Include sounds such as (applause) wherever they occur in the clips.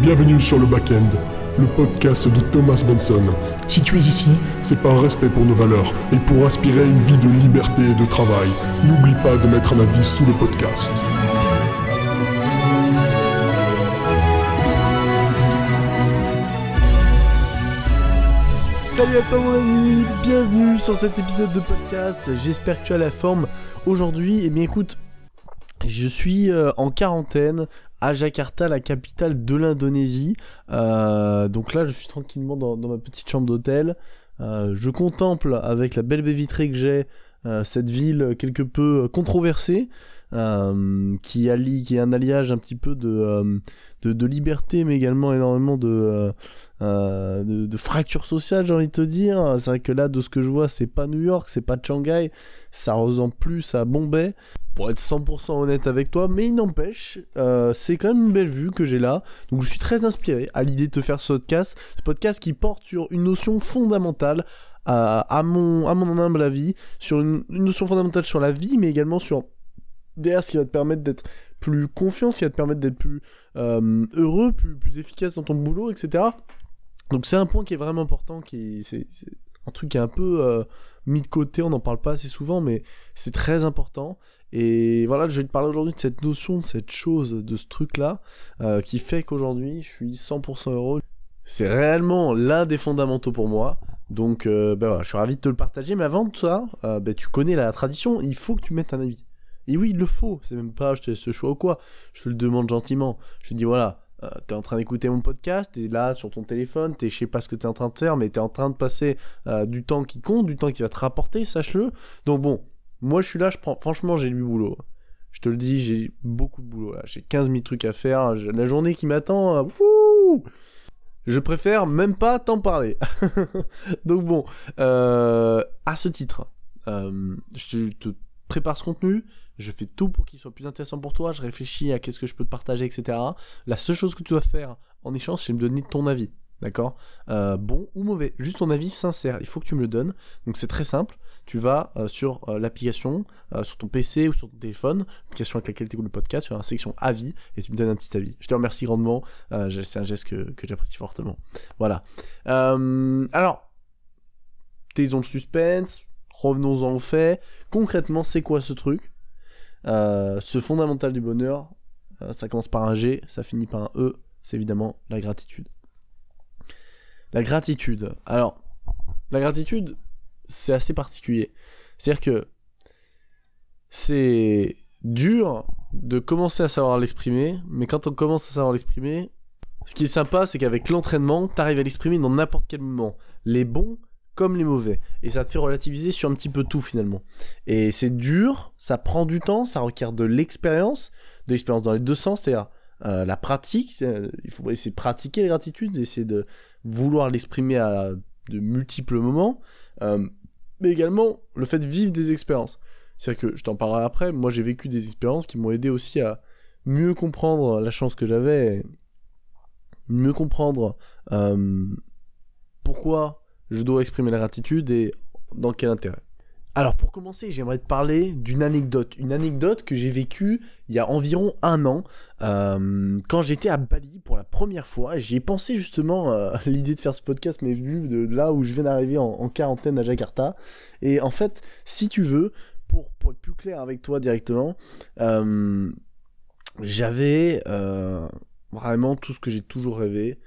Bienvenue sur le Backend, le podcast de Thomas Benson. Si tu es ici, c'est par respect pour nos valeurs et pour aspirer une vie de liberté et de travail. N'oublie pas de mettre un avis sous le podcast. Salut à toi mon ami, bienvenue sur cet épisode de podcast, j'espère que tu as la forme aujourd'hui. Eh bien écoute, je suis euh, en quarantaine à Jakarta, la capitale de l'Indonésie. Euh, donc là, je suis tranquillement dans, ma petite chambre d'hôtel. Euh, je contemple avec la belle baie vitrée que j'ai cette ville quelque peu controversée. Qui allie, qui est un alliage un petit peu de, de, liberté, mais également énormément de, euh, de, de fracture sociale, j'ai envie de te dire. C'est vrai que là, de ce que je vois, c'est pas New York, c'est pas Shanghai, ça ressemble plus à Bombay. Pour être 100% honnête avec toi, mais il n'empêche, euh, c'est quand même une belle vue que j'ai là. Donc je suis très inspiré à l'idée de te faire ce podcast, ce podcast qui porte sur une notion fondamentale à, mon, à mon humble avis, sur une, notion fondamentale sur la vie, mais également sur derrière ce qui va te permettre d'être plus confiant, ce qui va te permettre d'être plus euh, heureux, plus, efficace dans ton boulot, etc. Donc c'est un point qui est vraiment important, qui c'est un truc qui est un peu euh, mis de côté, on n'en parle pas assez souvent, mais c'est très important. Et voilà, je vais te parler aujourd'hui de cette notion, de cette chose, de ce truc-là, euh, qui fait qu'aujourd'hui, je suis 100% heureux. C'est réellement l'un des fondamentaux pour moi. Donc, ben voilà, je suis ravi de te le partager. Mais avant de ça, ben, tu connais la tradition, il faut que tu mettes un avis. Et oui, il le faut, c'est même pas je te laisse ce choix ou quoi, je te le demande gentiment. Je te dis voilà, euh, t'es en train d'écouter mon podcast, t'es là sur ton téléphone, t'es je sais pas ce que t'es en train de faire, mais t'es en train de passer euh, du temps qui compte, du temps qui va te rapporter, sache-le. Donc bon, moi je suis là, je prends, franchement j'ai du boulot. Je te le dis, j'ai beaucoup de boulot là, j'ai 15 000 trucs à faire, la journée qui m'attend, euh, je préfère même pas t'en parler. (laughs) Donc bon, à ce titre, je te prépare ce contenu, je fais tout pour qu'il soit plus intéressant pour toi, je réfléchis à qu'est-ce que je peux te partager, etc. La seule chose que tu dois faire en échange, c'est me donner ton avis. D'accord? Euh, Bon ou mauvais, juste ton avis sincère, il faut que tu me le donnes. Donc c'est très simple, tu vas euh, sur euh, l'application, sur ton PC ou sur ton téléphone, l'application avec laquelle tu écoutes le podcast, sur la section avis, et tu me donnes un petit avis. Je te remercie grandement, c'est un geste que, j'apprécie fortement. Voilà. alors, taisons le suspense, revenons-en au fait. Concrètement, c'est quoi ce truc? Euh, ce fondamental du bonheur, euh, ça commence par un G, ça finit par un E, c'est évidemment la gratitude. La gratitude. Alors, la gratitude, c'est assez particulier. C'est-à-dire que c'est dur de commencer à savoir l'exprimer, mais quand on commence à savoir l'exprimer, ce qui est sympa, c'est qu'avec l'entraînement, t'arrives à l'exprimer dans n'importe quel moment. Les bons comme les mauvais. Et ça te fait relativiser sur un petit peu tout finalement. Et c'est dur, ça prend du temps, ça requiert de l'expérience, de l'expérience dans les deux sens, c'est-à-dire euh, la pratique, euh, il faut essayer de pratiquer la gratitude, essayer de vouloir l'exprimer à de multiples moments, euh, mais également le fait de vivre des expériences. C'est-à-dire que je t'en parlerai après, moi j'ai vécu des expériences qui m'ont aidé aussi à mieux comprendre la chance que j'avais, mieux comprendre pourquoi je dois exprimer la gratitude et dans quel intérêt. Alors pour commencer, j'aimerais te parler d'une anecdote, une anecdote que j'ai vécue il y a environ un an, euh, quand j'étais à Bali pour la première fois. J'y ai pensé justement, euh, (laughs) l'idée de faire ce podcast mais vu de, là où je viens d'arriver en, quarantaine à Jakarta. Et en fait, si tu veux, pour, être plus clair avec toi directement, euh, j'avais vraiment tout ce que j'ai toujours rêvé,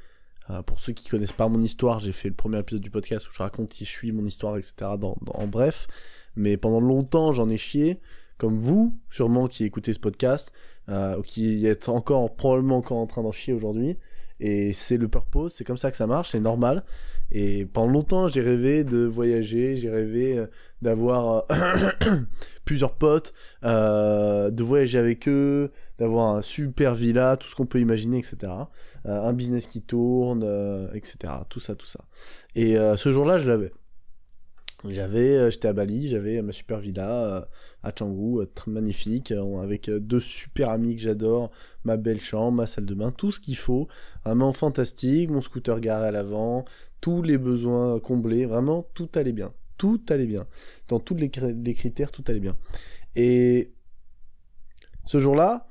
euh, pour ceux qui connaissent pas mon histoire, j'ai fait le premier épisode du podcast où je raconte qui je suis, mon histoire, etc. en bref. Mais pendant longtemps, j'en ai chié, comme vous, sûrement, qui écoutez ce podcast, euh, qui êtes encore, probablement encore en train d'en chier aujourd'hui. Et c'est le purpose, c'est comme ça que ça marche, c'est normal. Et pendant longtemps, j'ai rêvé de voyager, j'ai rêvé euh, d'avoir euh, (clears throat) plusieurs potes, euh, de voyager avec eux, d'avoir un super villa, tout ce qu'on peut imaginer, etc. un business qui tourne, etc. Tout ça, tout ça. Et ce jour-là, je l'avais. J'avais, j'étais à Bali, j'avais ma super villa à Canggu, euh, magnifique, euh, avec euh, deux super amis que j'adore, ma belle chambre, ma salle de bain, tout ce qu'il faut, vraiment fantastique, mon scooter garé à l'avant, tous les besoins comblés, vraiment tout allait bien, tout allait bien, dans tous les, critères, tout allait bien. Et ce jour-là,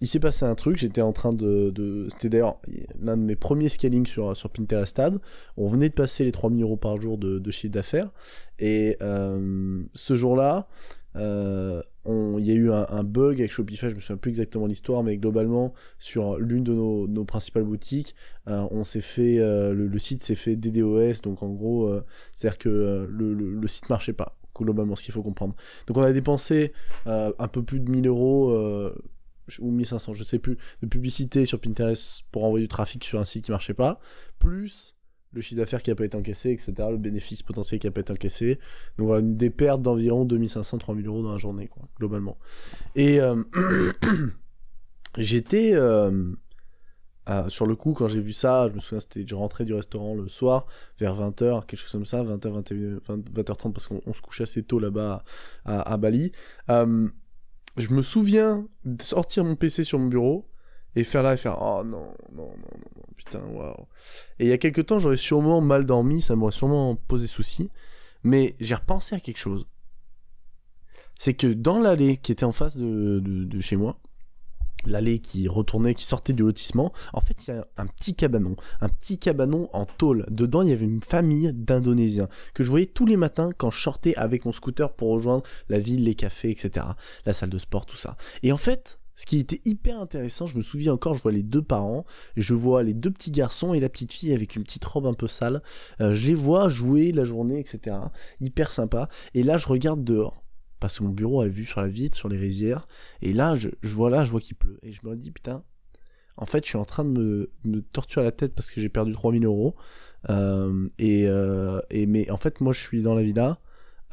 il s'est passé un truc, j'étais en train de... C'était d'ailleurs l'un de mes premiers scaling sur, sur Pinterest Ad. On venait de passer les 3000 euros par jour de, chiffre d'affaires. Et euh, ce jour-là, euh, il y a eu un, bug avec Shopify, je me souviens plus exactement l'histoire, mais globalement, sur l'une de nos, principales boutiques, euh, on s'est fait, le, site s'est fait DDoS, donc en gros, c'est-à-dire que le, le, le, site marchait pas, globalement, ce qu'il faut comprendre. Donc on a dépensé un peu plus de 1000 euros, ou 1500, je sais plus, de publicité sur Pinterest pour envoyer du trafic sur un site qui marchait pas, plus le chiffre d'affaires qui a pas été encaissé, etc., le bénéfice potentiel qui a pas été encaissé. Donc voilà, des pertes d'environ 2500-3000 euros dans la journée, quoi, globalement. Et euh, (clears throat) j'étais euh, sur le coup, quand j'ai vu ça, je me souviens, c'était, je rentrais du restaurant le soir, vers 20h, quelque chose comme ça, 20h, 21, 20h30, parce qu'on se couche assez tôt là-bas à, Bali. Je me souviens de sortir mon PC sur mon bureau, et faire là et faire oh non non non non, putain waouh. Et il y a quelques temps j'aurais sûrement mal dormi ça m'aurait sûrement posé souci mais j'ai repensé à quelque chose. C'est que dans l'allée qui était en face de, de, chez moi l'allée qui retournait, qui sortait du lotissement, en fait, il y a un petit cabanon, un petit cabanon en tôle. Dedans, il y avait une famille d'Indonésiens que je voyais tous les matins quand je sortais avec mon scooter pour rejoindre la ville, les cafés, etc. La salle de sport, tout ça. Et en fait, ce qui était hyper intéressant, je me souviens encore, je vois les deux parents, je vois les deux petits garçons et la petite fille avec une petite robe un peu sale. Euh, je les vois jouer la journée, etc. Hyper sympa. Et là, je regarde dehors. Parce que mon bureau a vu sur la vitre, sur les rizières. Et là, je, vois là, je vois qu'il pleut. Et je me dis, putain, en fait, je suis en train de me, me torturer la tête parce que j'ai perdu 3000 euros. Euh, et, euh, et, mais en fait, moi, je suis dans la villa.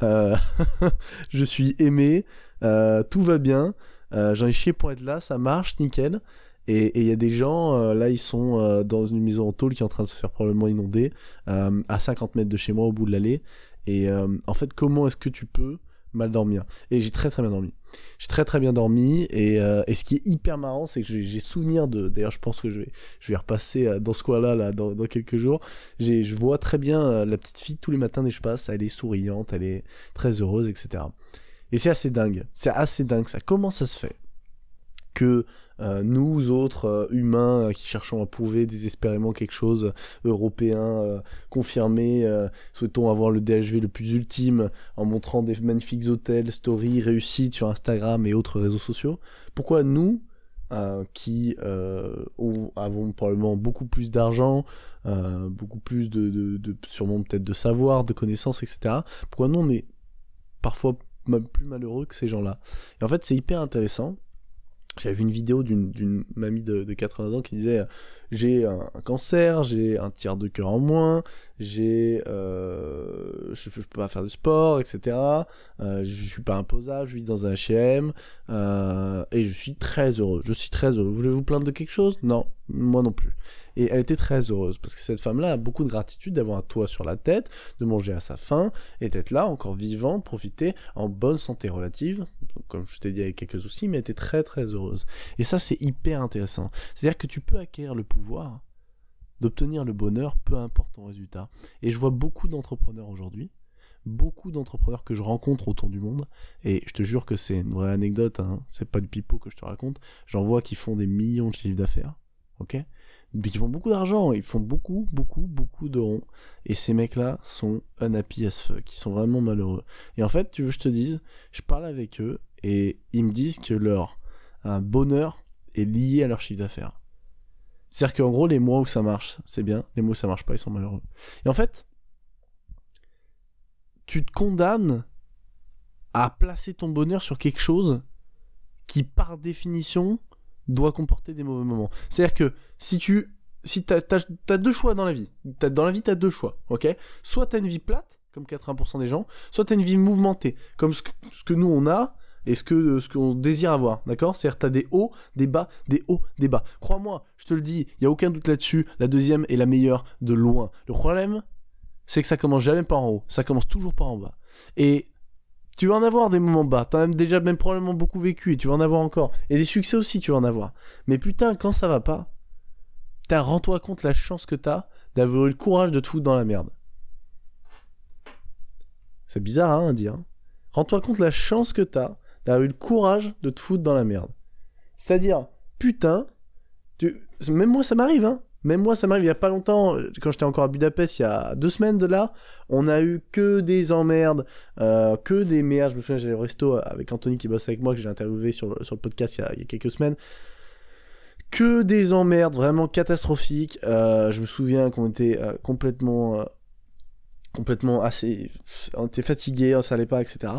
(laughs) je suis aimé. tout va bien. Euh, j'en ai chié pour être là, ça marche, nickel. Et il y a des gens, euh, là, ils sont euh, dans une maison en tôle qui est en train de se faire probablement inonder, à 50 mètres de chez moi, au bout de l'allée. Et en fait, comment est-ce que tu peux mal dormir Et j'ai très très bien dormi. J'ai très très bien dormi. Et, et ce qui est hyper marrant, c'est que j'ai souvenir de. D'ailleurs, je pense que je vais, je vais repasser dans ce coin-là là, dans, quelques jours. Je vois très bien la petite fille tous les matins dès je passe. Elle est souriante, elle est très heureuse, etc. Et c'est assez dingue. C'est assez dingue ça. Comment ça se fait? Que euh, nous autres euh, humains euh, qui cherchons à prouver désespérément quelque chose européen confirmé, souhaitons avoir le DHV le plus ultime en montrant des magnifiques hôtels, stories, réussites sur Instagram et autres réseaux sociaux. Pourquoi nous, qui avons probablement beaucoup plus d'argent, beaucoup plus de, sûrement peut-être de savoir, de connaissances, etc. Pourquoi nous on est parfois plus malheureux que ces gens-là? Et en fait, c'est hyper intéressant. J'avais vu une vidéo d'une mamie de, de, 80 ans qui disait j'ai un, cancer, j'ai un tiers de cœur en moins, j'ai euh, je, peux pas faire de sport, etc. Euh, je suis pas imposable, je vis dans un H&M euh, et je suis très heureux. Je suis très heureux. Voulez-vous plaindre de quelque chose? Non, moi non plus. Et elle était très heureuse parce que cette femme-là a beaucoup de gratitude d'avoir un toit sur la tête, de manger à sa faim et d'être là, encore vivant, profiter en bonne santé relative, comme je t'ai dit avec quelques soucis, mais elle était très très heureuse. Et ça, c'est hyper intéressant. C'est-à-dire que tu peux acquérir le pouvoir d'obtenir le bonheur, peu importe ton résultat. Et je vois beaucoup d'entrepreneurs aujourd'hui, beaucoup d'entrepreneurs que je rencontre autour du monde, et je te jure que c'est une vraie anecdote, hein, c'est pas du pipeau que je te raconte, j'en vois qui font des millions de chiffres d'affaires, ok? Mais qui font beaucoup d'argent, ils font beaucoup, beaucoup, beaucoup de ronds. Et ces mecs-là sont unhappy as fuck, ils sont vraiment malheureux. Et en fait, tu veux que je te dise, je parle avec eux et ils me disent que leur bonheur est lié à leur chiffre d'affaires. C'est-à-dire qu'en gros, les mois où ça marche, c'est bien, les mois où ça marche pas, ils sont malheureux. Et en fait, tu te condamnes à placer ton bonheur sur quelque chose qui, par définition, doit comporter des mauvais moments. C'est-à-dire que si tu si t'as as, deux choix dans la vie, as, dans la vie t'as deux choix, ok? Soit t'as une vie plate, comme 80% des gens, soit t'as une vie mouvementée, comme ce que, ce que nous on a et ce que ce qu'on désire avoir, d'accord? C'est-à-dire t'as des hauts, des bas, des hauts, des bas. Crois-moi, je te le dis, il y a aucun doute là-dessus. La deuxième est la meilleure de loin. Le problème, c'est que ça commence jamais par en haut, ça commence toujours par en bas. Et tu vas en avoir des moments bas. T'as même déjà même probablement beaucoup vécu et tu vas en avoir encore. Et des succès aussi, tu vas en avoir. Mais putain, quand ça va pas, t'as rends-toi compte la chance que t'as d'avoir eu le courage de te foutre dans la merde. C'est bizarre hein, à dire. Hein. Rends-toi compte la chance que t'as d'avoir eu le courage de te foutre dans la merde. C'est-à-dire, putain, même moi ça m'arrive, hein. Même moi, ça m'arrive il y a pas longtemps, quand j'étais encore à Budapest, il y a deux semaines de là, on a eu que des emmerdes, euh, que des merdes. Je me souviens, j'allais au resto avec Anthony qui bosse avec moi, que j'ai interviewé sur le, podcast il y, a, quelques semaines. Que des emmerdes vraiment catastrophiques. Euh, je me souviens qu'on était euh, complètement complètement assez était fatigué ça allait pas etc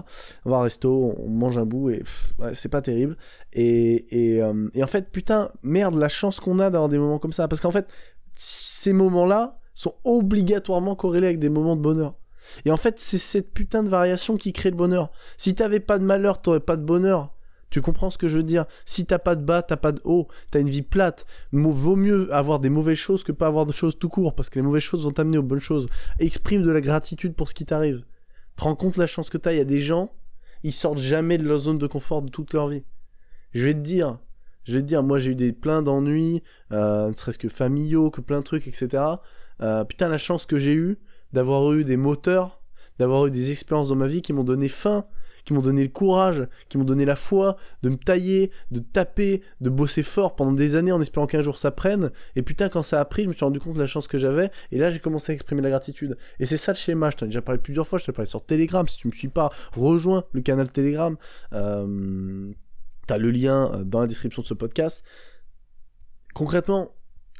on va au resto on mange un bout et ouais, c'est pas terrible. Et et, euh, et, en fait putain merde la chance qu'on a d'avoir des moments comme ça. Parce qu'en fait ces moments là sont obligatoirement corrélés avec des moments de bonheur. Et en fait c'est cette putain de variation qui crée le bonheur. Si t'avais pas de malheur t'aurais pas de bonheur tu comprends ce que je veux dire? Si t'as pas de bas, t'as pas de haut, t'as une vie plate. Vaut mieux avoir des mauvaises choses que pas avoir de choses tout court, parce que les mauvaises choses vont t'amener aux bonnes choses. Exprime de la gratitude pour ce qui t'arrive. Te rends compte la chance que t'as. Il y a des gens, ils sortent jamais de leur zone de confort de toute leur vie. Je vais te dire, je vais te dire, moi j'ai eu des plein d'ennuis, euh, ne serait-ce que familiaux, que plein de trucs, etc. Euh, putain, la chance que j'ai eu d'avoir eu des moteurs, d'avoir eu des expériences dans ma vie qui m'ont donné faim qui m'ont donné le courage, qui m'ont donné la foi de me tailler, de taper, de bosser fort pendant des années en espérant qu'un jour ça prenne. Et putain, quand ça a pris, je me suis rendu compte de la chance que j'avais. Et là, j'ai commencé à exprimer la gratitude. Et c'est ça le schéma. Je t'en ai déjà parlé plusieurs fois. Je t'ai parlé sur Telegram. Si tu me suis pas, rejoins le canal Telegram. Euh, T'as le lien euh, dans la description de ce podcast. Concrètement,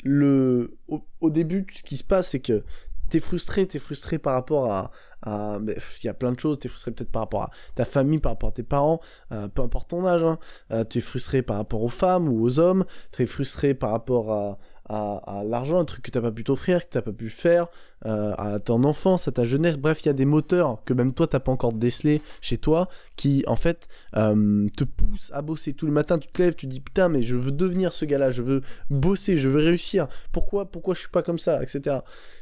le, au, au début, ce qui se passe, c'est que t'es frustré, t'es frustré par rapport à, il y a plein de choses, t'es frustré peut-être par rapport à ta famille, par rapport à tes parents, euh, peu importe ton âge, hein. euh, tu es frustré par rapport aux femmes ou aux hommes, tu es frustré par rapport à, à, l'argent, un truc que t'as pas pu t'offrir, que t'as pas pu faire, euh, à ton enfance, à ta jeunesse. Bref, il y a des moteurs que même toi t'as pas encore décelé chez toi, qui en fait euh, te poussent à bosser tout le matin. Tu te lèves, tu te dis putain, mais je veux devenir ce gars-là, je veux bosser, je veux réussir. Pourquoi, pourquoi je suis pas comme ça, etc.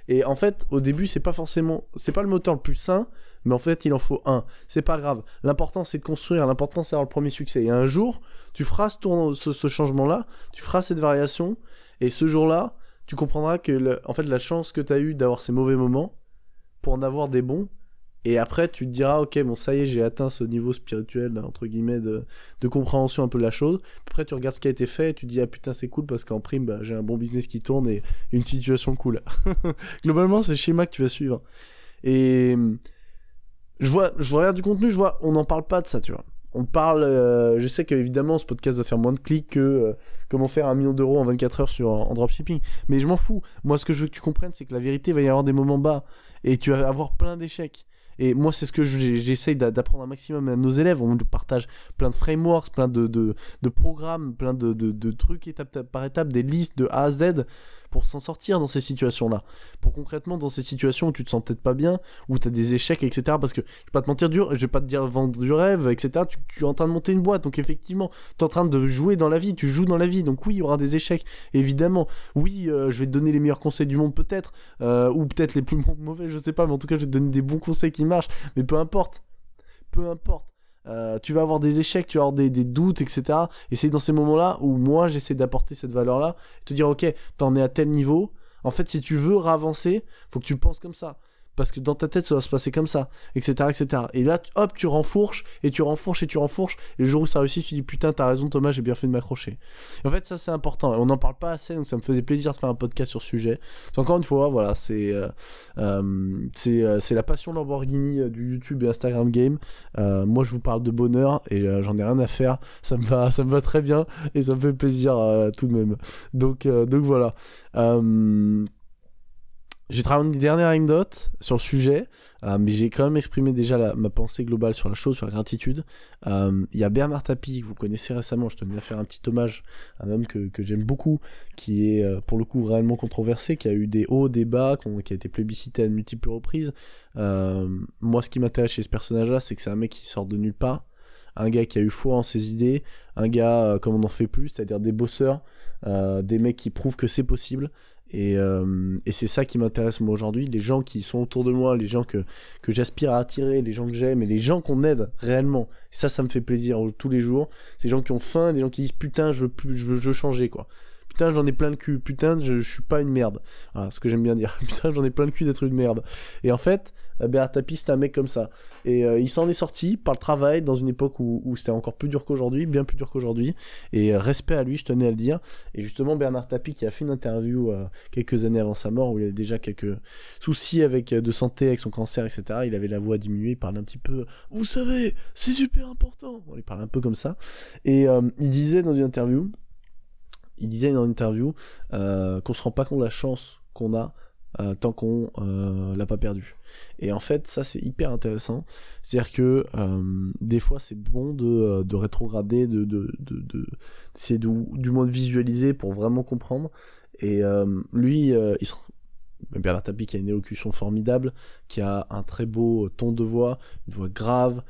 Et en fait, au début, c'est pas forcément, c'est pas le moteur le plus sain, mais en fait, il en faut un. C'est pas grave. L'important, c'est de construire. L'important, c'est d'avoir le premier succès. Et un jour, tu feras ce, changement-là, tu feras cette variation, et ce jour-là, tu comprendras que en fait, la chance que tu as eu d'avoir ces mauvais moments, pour en avoir des bons, et après, tu te diras, ok, bon, ça y est, j'ai atteint ce niveau spirituel, entre guillemets, de, de, compréhension un peu de la chose. Après, tu regardes ce qui a été fait et tu te dis, ah putain, c'est cool parce qu'en prime, bah, j'ai un bon business qui tourne et une situation cool. (laughs) Globalement, c'est le schéma que tu vas suivre. Et je vois, je regarde du contenu, je vois, on n'en parle pas de ça, tu vois on parle. Euh, je sais qu'évidemment, ce podcast va faire moins de clics que euh, comment faire un million d'euros en 24 heures sur en dropshipping. Mais je m'en fous. Moi, ce que je veux que tu comprennes, c'est que la vérité, va y avoir des moments bas et tu vas avoir plein d'échecs. Et moi, c'est ce que j'essaye d'apprendre un maximum à nos élèves. On partage plein de frameworks, plein de, programmes, plein de, trucs étape par étape, des listes de A à Z pour s'en sortir dans ces situations-là. Pour concrètement, dans ces situations où tu te sens peut-être pas bien, où tu as des échecs, etc. Parce que je vais pas te mentir, dur, je vais pas te dire vendre du rêve, etc. Tu, es en train de monter une boîte, donc effectivement, tu es en train de jouer dans la vie, tu joues dans la vie. Donc oui, il y aura des échecs, évidemment. Oui, euh, je vais te donner les meilleurs conseils du monde, peut-être, euh, ou peut-être les plus (laughs) mauvais, je sais pas, mais en tout cas, je vais te donner des bons conseils qui marchent. Mais peu importe. Peu importe. Euh, tu vas avoir des échecs, tu vas avoir des, doutes, etc. Et c'est dans ces moments-là où moi j'essaie d'apporter cette valeur-là, te dire ok, t'en es à tel niveau. En fait, si tu veux ravancer, faut que tu penses comme ça parce que dans ta tête ça va se passer comme ça, etc. etc. Et là, hop, tu renfourches, et tu renfourches, et tu renfourches, et le jour où ça réussit, tu dis putain, t'as raison Thomas, j'ai bien fait de m'accrocher. En fait, ça c'est important, et on n'en parle pas assez, donc ça me faisait plaisir de faire un podcast sur ce sujet. Encore une fois, voilà, c'est euh, euh, euh, c'est la passion Lamborghini du YouTube et Instagram Game. moi, je vous parle de bonheur, et j'en ai rien à faire, ça me va, ça me va très bien, et ça me fait plaisir tout de même. Donc, donc voilà. J'ai travaillé une dernière anecdote sur le sujet, euh, mais j'ai quand même exprimé déjà ma pensée globale sur la chose, sur la gratitude. Euh, il y a Bernard Tapie, que vous connaissez récemment, je tenais à faire un petit hommage, un homme que, que j'aime beaucoup, qui est euh, pour le coup réellement controversé, qui a eu des hauts, des bas, qui a été plébiscité à de multiples reprises. moi, ce qui m'intéresse chez ce personnage-là, c'est que c'est un mec qui sort de nulle part, un gars qui a eu foi en ses idées, un gars comme on n'en fait plus, c'est-à-dire des bosseurs, des mecs qui prouvent que c'est possible, et, euh, et c'est ça qui m'intéresse moi aujourd'hui, les gens qui sont autour de moi, les gens que, que j'aspire à attirer, les gens que j'aime et les gens qu'on aide réellement. ça, ça me fait plaisir tous les jours. Ces gens qui ont faim, des gens qui disent putain, je veux, plus, je veux changer quoi putain, j'en ai plein le cul. Putain, je, suis pas une merde. Voilà, ce que j'aime bien dire. (laughs) putain, j'en ai plein le cul d'être une merde. Et en fait, euh, Bernard Tapie, c'est un mec comme ça. Et euh, il s'en est sorti par le travail dans une époque où, c'était encore plus dur qu'aujourd'hui, bien plus dur qu'aujourd'hui. Et euh, respect à lui, je tenais à le dire. Et justement, Bernard Tapie qui a fait une interview quelques années avant sa mort, où il avait déjà quelques soucis avec de santé, avec son cancer, etc. Il avait la voix diminuée, il parlait un petit peu. Vous savez, c'est super important. Il parlait un peu comme ça. Et il disait dans une interview, il disait dans une interview euh, qu'on se rend pas compte de la chance qu'on a euh, tant qu'on euh, l'a pas perdu. Et en fait, ça c'est hyper intéressant. C'est-à-dire que euh, des fois c'est bon de, euh, de rétrograder, de, de, de, de du moins de visualiser pour vraiment comprendre. Et lui, il se... Bernard Tapie qui a une élocution formidable, qui a un très beau ton de voix, une voix grave,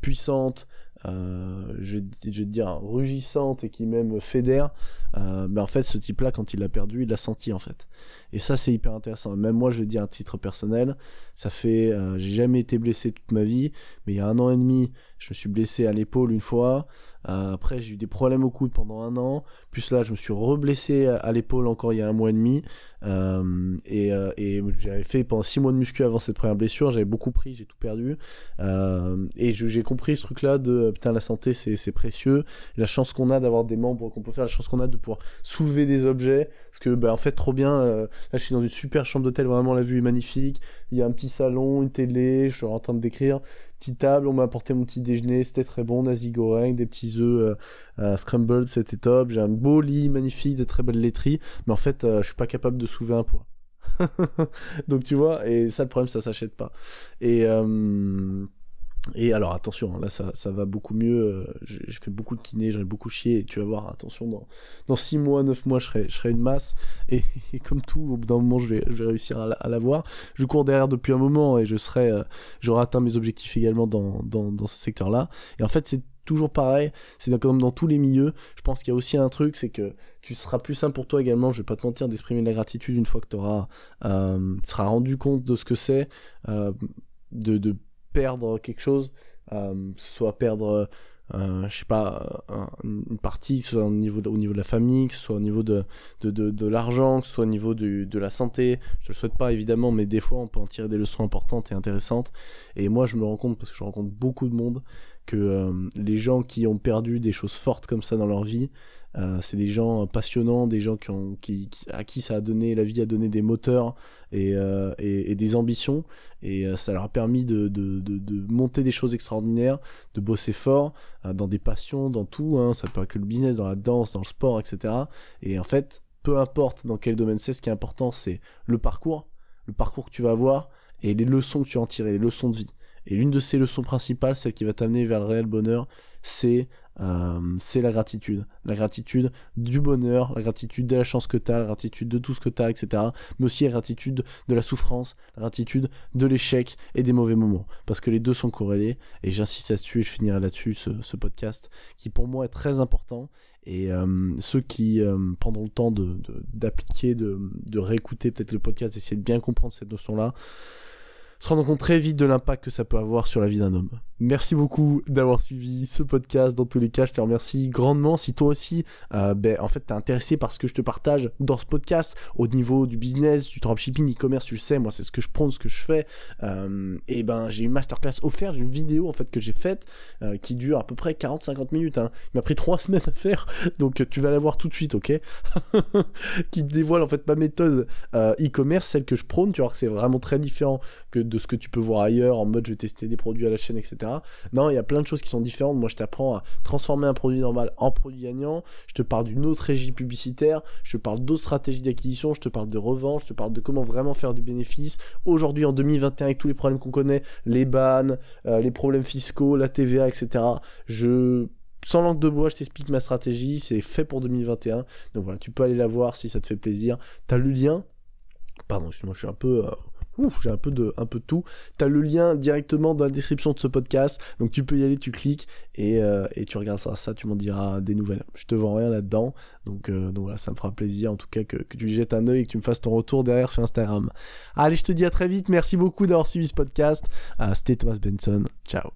puissante, euh, je, je vais te dire rugissante et qui même fédère, euh, mais en fait ce type-là quand il l'a perdu, il l'a senti en fait. Et ça c'est hyper intéressant. Même moi je le dis à un titre personnel, ça fait, euh, j'ai jamais été blessé toute ma vie, mais il y a un an et demi, je me suis blessé à l'épaule une fois. Euh, après j'ai eu des problèmes au coude pendant un an. Plus là je me suis reblessé à, l'épaule encore il y a un mois et demi. Euh, et euh, et j'avais fait pendant six mois de muscu avant cette première blessure, j'avais beaucoup pris, j'ai tout perdu. Et j'ai compris ce truc-là de putain la santé c'est précieux, la chance qu'on a d'avoir des membres qu'on peut faire, la chance qu'on a de pouvoir soulever des objets, parce que bah en fait trop bien. là je suis dans une super chambre d'hôtel, vraiment la vue est magnifique. Il y a un petit salon, une télé, je suis en train de décrire, petite table, on m'a apporté mon petit déjeuner, c'était très bon, nasi goreng, des petits œufs euh, euh, scrambled, c'était top. J'ai un beau lit magnifique, des très belles laiteries, mais en fait euh, je suis pas capable de soulever un poids. (laughs) Donc tu vois, et ça le problème ça s'achète pas. Et et alors attention, hein, là ça, ça va beaucoup mieux. euh, J'ai fait beaucoup de kiné, j'en ai beaucoup chié. Et tu vas voir, attention, dans, dans 6 mois, 9 mois, je serai, je serai une masse. Et, (laughs) et comme tout, au bout d'un moment, je vais, je vais réussir à, la- à l'avoir. Je cours derrière depuis un moment et je serai, euh, j'aurai atteint mes objectifs également dans, dans, dans ce secteur-là. Et en fait, c'est toujours pareil. C'est comme dans tous les milieux. Je pense qu'il y a aussi un truc, c'est que tu seras plus simple pour toi également. Je vais pas te mentir d'exprimer de la gratitude une fois que tu euh, seras rendu compte de ce que c'est. euh, de, de perdre quelque chose, euh, soit perdre, euh, je sais pas, un- une partie, que ce soit au niveau de, la famille, que ce soit au niveau de, l'argent, que ce soit au niveau de la santé. Je le souhaite pas évidemment, mais des fois on peut en tirer des leçons importantes et intéressantes. Et moi je me rends compte, parce que je rencontre beaucoup de monde, que euh, les gens qui ont perdu des choses fortes comme ça dans leur vie, euh, c'est des gens passionnants, des gens qui ont, qui, à qui ça a donné, la vie a donné des moteurs et, euh, et, et des ambitions, et euh, ça leur a permis de, de, de, de monter des choses extraordinaires, de bosser fort, euh, dans des passions, dans tout, hein, ça peut être que le business, dans la danse, dans le sport, etc. Et en fait, peu importe dans quel domaine c'est, ce qui est important, c'est le parcours, le parcours que tu vas avoir, et les leçons que tu en tirer, les leçons de vie. Et l'une de ces leçons principales, celle qui va t'amener vers le réel bonheur, c'est euh, la gratitude. La gratitude du bonheur, la gratitude de la chance que tu as, la gratitude de tout ce que tu as, etc. Mais aussi la gratitude de la souffrance, la gratitude de l'échec et des mauvais moments. Parce que les deux sont corrélés. Et j'insiste là-dessus et je finirai là-dessus ce, podcast qui pour moi est très important. Et euh, ceux qui euh, prendront le temps d'appliquer, de, de, réécouter peut-être le podcast, d'essayer de bien comprendre cette notion-là, se rendront compte très vite de l'impact que ça peut avoir sur la vie d'un homme. Merci beaucoup d'avoir suivi ce podcast. Dans tous les cas, je te remercie grandement. Si toi aussi, euh, ben, en fait, t'es intéressé par ce que je te partage dans ce podcast, au niveau du business, du dropshipping, e-commerce, tu le sais, moi, c'est ce que je prône, ce que je fais. Euh, et ben, j'ai une masterclass offerte, j'ai une vidéo, en fait, que j'ai faite, euh, qui dure à peu près 40-50 minutes, hein. Il m'a pris 3 (laughs) semaines à faire, donc tu vas la voir tout de suite, ok? (laughs) qui dévoile, en fait, ma méthode e-commerce, celle que je prône, tu vois que c'est vraiment très différent que de ce que tu peux voir ailleurs, en mode je vais tester des produits à la chaîne, etc. Non, il y a plein de choses qui sont différentes. Moi, je t'apprends à transformer un produit normal en produit gagnant. Je te parle d'une autre régie publicitaire. Je te parle d'autres stratégies d'acquisition. Je te parle de revente. Je te parle de comment vraiment faire du bénéfice. Aujourd'hui, en 2021, avec tous les problèmes qu'on connaît, les bannes, euh, les problèmes fiscaux, la TVA, etc. Je sans langue de bois, je t'explique ma stratégie, c'est fait pour 2021. Donc voilà, tu peux aller la voir si ça te fait plaisir. T'as le lien. Pardon, excuse-moi, je suis un peu. euh, Ouf, j'ai un peu de un peu tout. T'as le lien directement dans la description de ce podcast, donc tu peux y aller, tu cliques et, euh, tu regarderas ça, tu m'en diras des nouvelles. Je te vends rien là-dedans, donc, euh, donc voilà, ça me fera plaisir en tout cas que, que tu jettes un œil et que tu me fasses ton retour derrière sur Instagram. Allez, je te dis à très vite, merci beaucoup d'avoir suivi ce podcast. Euh, C'était Thomas Benson, ciao.